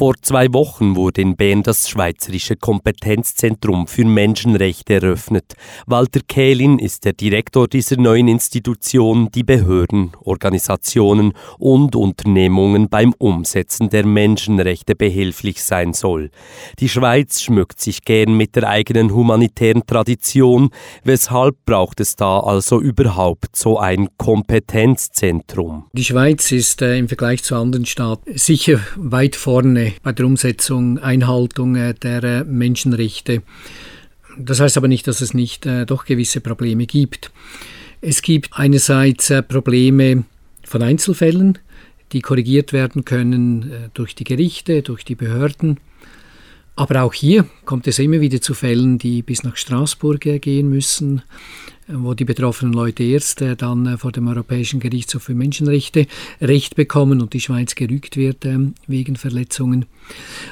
Vor zwei Wochen wurde in Bern das Schweizerische Kompetenzzentrum für Menschenrechte eröffnet. Walter Kählin ist der Direktor dieser neuen Institution, die Behörden, Organisationen und Unternehmungen beim Umsetzen der Menschenrechte behilflich sein soll. Die Schweiz schmückt sich gern mit der eigenen humanitären Tradition. Weshalb braucht es da also überhaupt so ein Kompetenzzentrum? Die Schweiz ist äh, im Vergleich zu anderen Staaten sicher weit vorne bei der Umsetzung, Einhaltung äh, der äh, Menschenrechte. Das heißt aber nicht, dass es nicht äh, doch gewisse Probleme gibt. Es gibt einerseits Probleme von Einzelfällen, die korrigiert werden können durch die Gerichte, durch die Behörden. Aber auch hier kommt es immer wieder zu Fällen, die bis nach Straßburg gehen müssen, wo die betroffenen Leute erst äh, dann äh, vor dem Europäischen Gerichtshof für Menschenrechte Recht bekommen und die Schweiz gerügt wird ähm, wegen Verletzungen.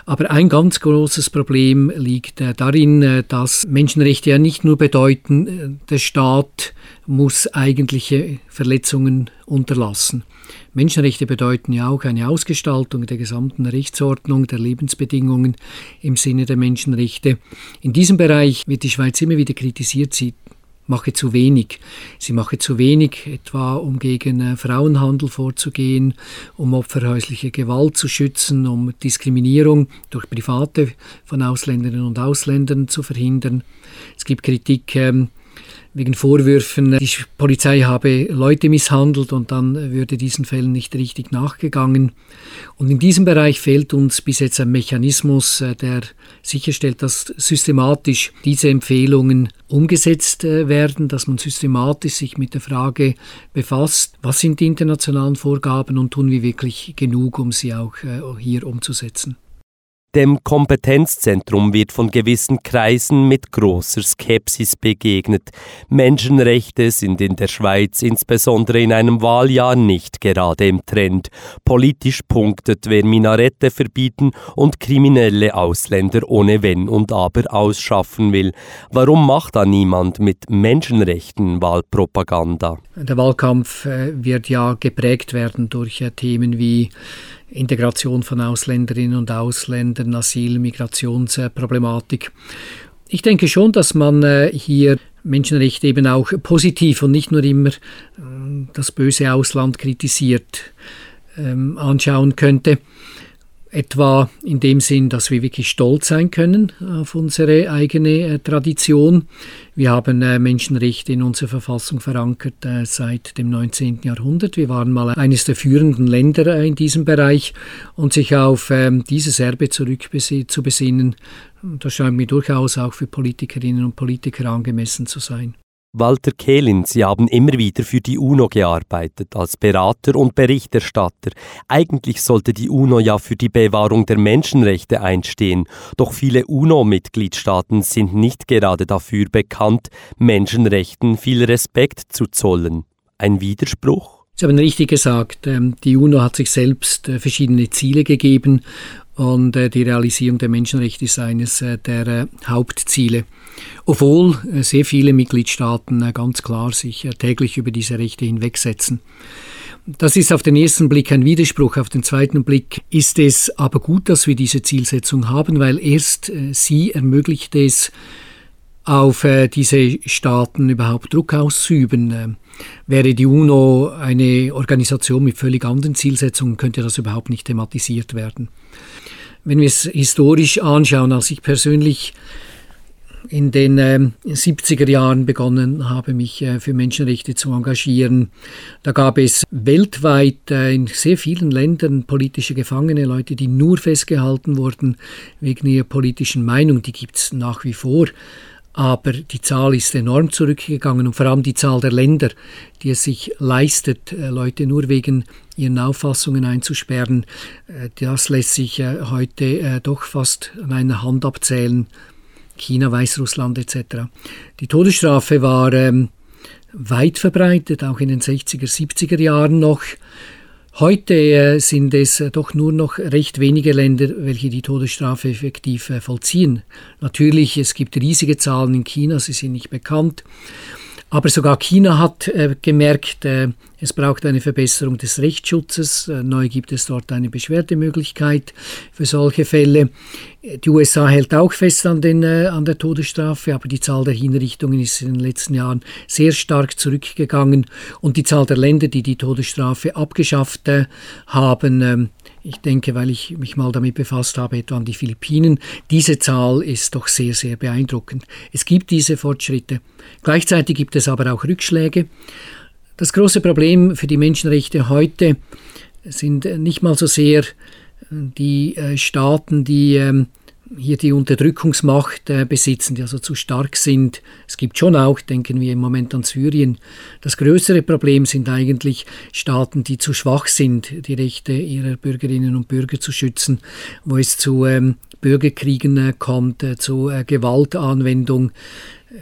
Aber ein ganz großes Problem liegt äh, darin, dass Menschenrechte ja nicht nur bedeuten, der Staat muss eigentliche Verletzungen unterlassen. Menschenrechte bedeuten ja auch eine Ausgestaltung der gesamten Rechtsordnung, der Lebensbedingungen im Sinne der Menschenrechte. In diesem Bereich wird die Schweiz immer wieder kritisiert. Sie mache zu wenig. Sie mache zu wenig, etwa um gegen äh, Frauenhandel vorzugehen, um Opfer häuslicher Gewalt zu schützen, um Diskriminierung durch Private von Ausländerinnen und Ausländern zu verhindern. Es gibt Kritik ähm, wegen Vorwürfen, die Polizei habe Leute misshandelt und dann würde diesen Fällen nicht richtig nachgegangen. Und in diesem Bereich fehlt uns bis jetzt ein Mechanismus, äh, der sicherstellt, dass systematisch diese Empfehlungen umgesetzt äh, werden, dass man systematisch sich mit der Frage befasst, was sind die internationalen Vorgaben und tun wir wirklich genug, um sie auch äh, hier umzusetzen. Dem Kompetenzzentrum wird von gewissen Kreisen mit großer Skepsis begegnet. Menschenrechte sind in der Schweiz insbesondere in einem Wahljahr nicht gerade im Trend. Politisch punktet, wer Minarette verbieten und kriminelle Ausländer ohne Wenn und Aber ausschaffen will. Warum macht da niemand mit Menschenrechten Wahlpropaganda? Der Wahlkampf äh, wird ja geprägt werden durch äh, Themen wie Integration von Ausländerinnen und Ausländern, Asyl, Migrationsproblematik. Ich denke schon, dass man äh, hier Menschenrechte eben auch positiv und nicht nur immer äh, das böse Ausland kritisiert ähm, anschauen könnte. Etwa in dem Sinn, dass wir wirklich stolz sein können auf unsere eigene äh, Tradition. Wir haben äh, Menschenrechte in unserer Verfassung verankert äh, seit dem 19. Jahrhundert. Wir waren mal eines der führenden Länder in diesem Bereich und sich auf ähm, dieses Erbe zurück zu besinnen, das scheint mir durchaus auch für Politikerinnen und Politiker angemessen zu sein. Walter Kehlin, Sie haben immer wieder für die UNO gearbeitet, als Berater und Berichterstatter. Eigentlich sollte die UNO ja für die Bewahrung der Menschenrechte einstehen, doch viele UNO-Mitgliedstaaten sind nicht gerade dafür bekannt, Menschenrechten viel Respekt zu zollen. Ein Widerspruch? Sie haben richtig gesagt, ähm, die UNO hat sich selbst äh, verschiedene Ziele gegeben und äh, die Realisierung der Menschenrechte ist eines äh, der Hauptziele obwohl äh, sehr viele Mitgliedstaaten äh, ganz klar sich äh, täglich über diese Rechte hinwegsetzen. Das ist auf den ersten Blick ein Widerspruch, auf den zweiten Blick ist es aber gut, dass wir diese Zielsetzung haben, weil erst sie ermöglicht es, auf diese Staaten überhaupt Druck auszuüben. Wäre die UNO eine Organisation mit völlig anderen Zielsetzungen, könnte das überhaupt nicht thematisiert werden. Wenn wir es historisch anschauen, als ich persönlich in den äh, 70er Jahren begonnen habe, mich äh, für Menschenrechte zu engagieren. Da gab es weltweit äh, in sehr vielen Ländern politische Gefangene, Leute, die nur festgehalten wurden wegen ihrer politischen Meinung. Die gibt es nach wie vor. Aber die Zahl ist enorm zurückgegangen und vor allem die Zahl der Länder, die es sich leistet, äh, Leute nur wegen ihren Auffassungen einzusperren, äh, das lässt sich äh, heute doch fast an einer Hand abzählen. China, Weißrussland etc. Die Todesstrafe war ähm, weit verbreitet, auch in den 60er, 70er Jahren noch. Heute äh, sind es doch nur noch recht wenige Länder, welche die Todesstrafe effektiv äh, vollziehen. Natürlich, es gibt riesige Zahlen in China, sie sind nicht bekannt. Aber sogar China hat äh, gemerkt, äh, Es braucht eine Verbesserung des Rechtsschutzes. Äh, neu gibt es dort eine Beschwerdemöglichkeit für solche Fälle. Die USA hält auch fest an, den, äh, an der Todesstrafe, aber die Zahl der Hinrichtungen ist in den letzten Jahren sehr stark zurückgegangen und die Zahl der Länder, die die Todesstrafe abgeschafft äh, haben, ähm, ich denke, weil ich mich mal damit befasst habe, etwa an die Philippinen, diese Zahl ist doch sehr, sehr beeindruckend. Es gibt diese Fortschritte. Gleichzeitig gibt es aber auch Rückschläge. Das große Problem für die Menschenrechte heute sind nicht mal so sehr die äh, Staaten, die ähm, hier die Unterdrückungsmacht äh, besitzen, die also zu stark sind. Es gibt schon auch, denken wir im Moment an Syrien. Das größere Problem sind eigentlich Staaten, die zu schwach sind, die Rechte ihrer Bürgerinnen und Bürger zu schützen, wo es zu ähm, Bürgerkriegen äh, kommt, äh, zu äh, Gewaltanwendung.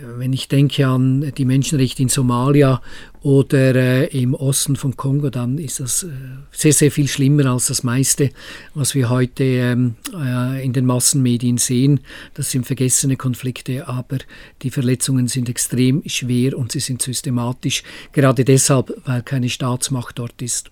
Wenn ich denke an die Menschenrechte in Somalia oder äh, im Osten von Kongo, dann ist das äh, sehr, sehr viel schlimmer als das meiste, was wir heute ähm, äh, in den Massenmedien sehen. Das sind vergessene Konflikte, aber die Verletzungen sind extrem schwer und sie sind systematisch, gerade deshalb, weil keine Staatsmacht dort ist.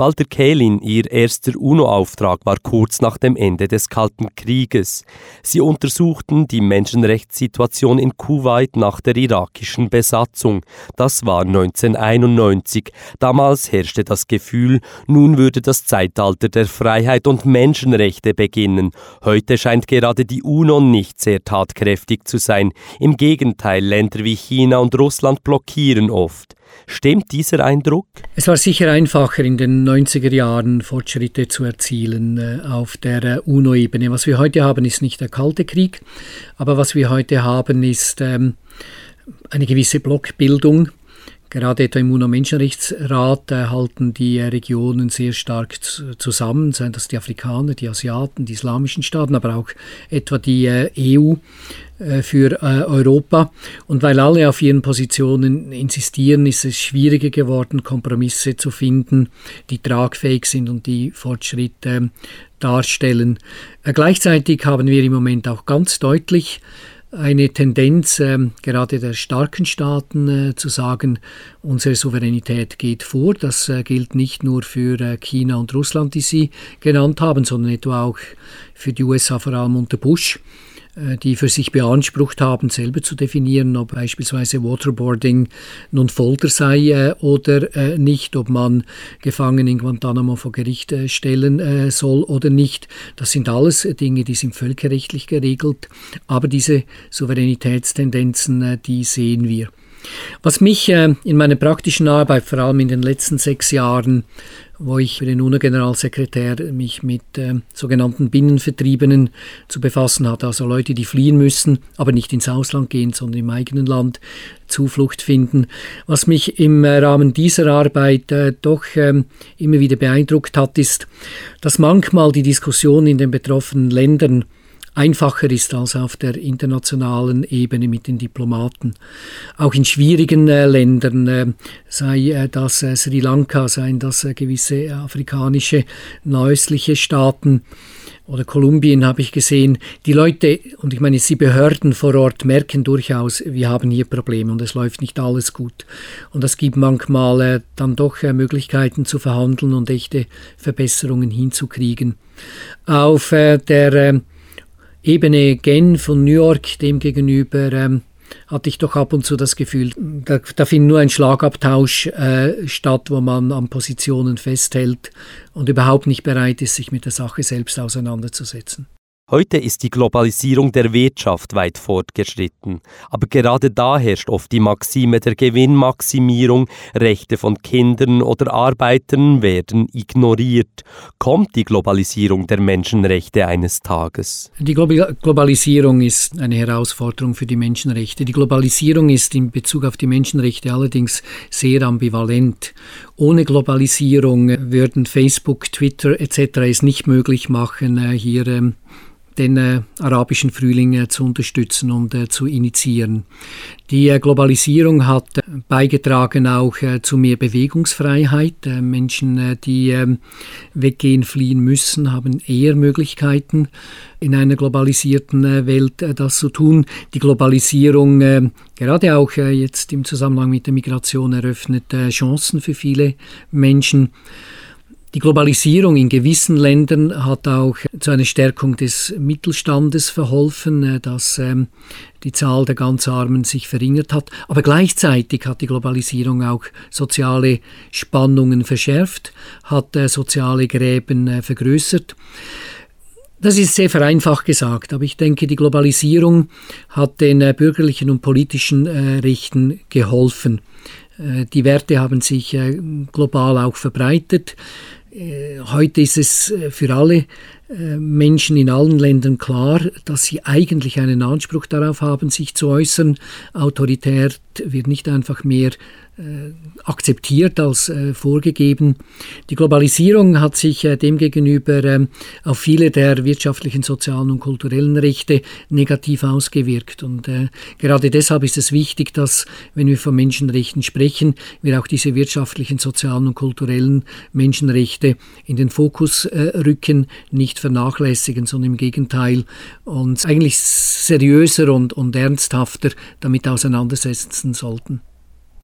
Walter Kählin, ihr erster UNO-Auftrag war kurz nach dem Ende des Kalten Krieges. Sie untersuchten die Menschenrechtssituation in Kuwait nach der irakischen Besatzung. Das war 1991. Damals herrschte das Gefühl, nun würde das Zeitalter der Freiheit und Menschenrechte beginnen. Heute scheint gerade die UNO nicht sehr tatkräftig zu sein. Im Gegenteil, Länder wie China und Russland blockieren oft. Stimmt dieser Eindruck? Es war sicher einfacher in den 90er Jahren Fortschritte zu erzielen äh, auf der äh, UNO-Ebene. Was wir heute haben, ist nicht der Kalte Krieg, aber was wir heute haben, ist ähm, eine gewisse Blockbildung. Gerade etwa im UNO-Menschenrechtsrat äh, halten die äh, Regionen sehr stark zusammen, seien das die Afrikaner, die Asiaten, die islamischen Staaten, aber auch etwa die äh, EU äh, für äh, Europa. Und weil alle auf ihren Positionen insistieren, ist es schwieriger geworden, Kompromisse zu finden, die tragfähig sind und die Fortschritte ähm, darstellen. Äh, gleichzeitig haben wir im Moment auch ganz deutlich eine Tendenz, äh, gerade der starken Staaten, äh, zu sagen, unsere Souveränität geht vor. Das äh, gilt nicht nur für China und Russland, die Sie genannt haben, sondern etwa auch für die USA, vor allem unter Bush. Äh, die für sich beansprucht haben, selber zu definieren, ob beispielsweise Waterboarding nun Folter sei äh, oder äh, nicht, ob man Gefangene in Guantanamo vor Gericht stellen soll oder nicht. Das sind alles Dinge, die sind völkerrechtlich geregelt, aber diese Souveränitätstendenzen, die sehen wir. Was mich in meiner praktischen Arbeit, vor allem in den letzten sechs Jahren, wo ich für den UNO-Generalsekretär mich mit äh, sogenannten Binnenvertriebenen zu befassen hatte, also Leute, die fliehen müssen, aber nicht ins Ausland gehen, sondern im eigenen Land Zuflucht finden. Was mich im äh, Rahmen dieser Arbeit äh, doch ähm, immer wieder beeindruckt hat, ist, dass manchmal die Diskussion in den betroffenen Ländern einfacher ist als auf der internationalen Ebene mit den Diplomaten. Auch in schwierigen äh, Ländern, äh, sei äh, das äh, Sri Lanka, seien das äh, gewisse afrikanische, nördliche Staaten, oder Kolumbien habe ich gesehen, die Leute, und ich meine, die Behörden vor Ort merken durchaus, wir haben hier Probleme und es läuft nicht alles gut. Und es gibt manchmal äh, dann doch äh, Möglichkeiten zu verhandeln und echte Verbesserungen hinzukriegen. Auf äh, der Ebene Genf und New York demgegenüber ähm, hatte ich doch ab und zu das Gefühl, da, da findet nur ein Schlagabtausch äh, statt, wo man an Positionen festhält und überhaupt nicht bereit ist, sich mit der Sache selbst auseinanderzusetzen. Heute ist die Globalisierung der Wirtschaft weit fortgeschritten, aber gerade da herrscht oft die Maxime der Gewinnmaximierung, Rechte von Kindern oder Arbeitern werden ignoriert. Kommt die Globalisierung der Menschenrechte eines Tages? Die Globalisierung ist eine Herausforderung für die Menschenrechte. Die Globalisierung ist in Bezug auf die Menschenrechte allerdings sehr ambivalent. Ohne Globalisierung würden Facebook, Twitter etc. es nicht möglich machen, äh, hier ähm, den äh, arabischen Frühling äh, zu unterstützen und äh, zu initiieren. Die äh, Globalisierung hat äh, beigetragen auch zu mehr Bewegungsfreiheit. Menschen, die ähm, weggehen, fliehen müssen, haben eher Möglichkeiten, in einer globalisierten Welt das zu tun. Die Globalisierung, gerade auch jetzt im Zusammenhang mit der Migration, eröffnet Chancen für viele Menschen. Die Globalisierung in gewissen Ländern hat auch zu einer Stärkung des Mittelstandes verholfen, äh, dass ähm, die Zahl der ganz Armen sich verringert hat. Aber gleichzeitig hat die Globalisierung auch soziale Spannungen verschärft, hat äh, soziale Gräben äh, vergrößert. Das ist sehr vereinfacht gesagt, aber ich denke, die Globalisierung hat den bürgerlichen und politischen Rechten geholfen. Die Werte haben sich global auch verbreitet. Äh, heute ist es äh, für alle äh, Menschen in allen Ländern klar, dass sie eigentlich einen Anspruch darauf haben, sich zu äußern. Autorität wird nicht einfach mehr akzeptiert als äh, vorgegeben. Die Globalisierung hat sich äh, demgegenüber ähm, auf viele der wirtschaftlichen, sozialen und kulturellen Rechte negativ ausgewirkt. Und gerade deshalb ist es wichtig, dass, wenn wir von Menschenrechten sprechen, wir auch diese wirtschaftlichen, sozialen und kulturellen Menschenrechte in den Fokus rücken, nicht vernachlässigen, sondern im Gegenteil uns eigentlich seriöser und, und ernsthafter damit auseinandersetzen sollten.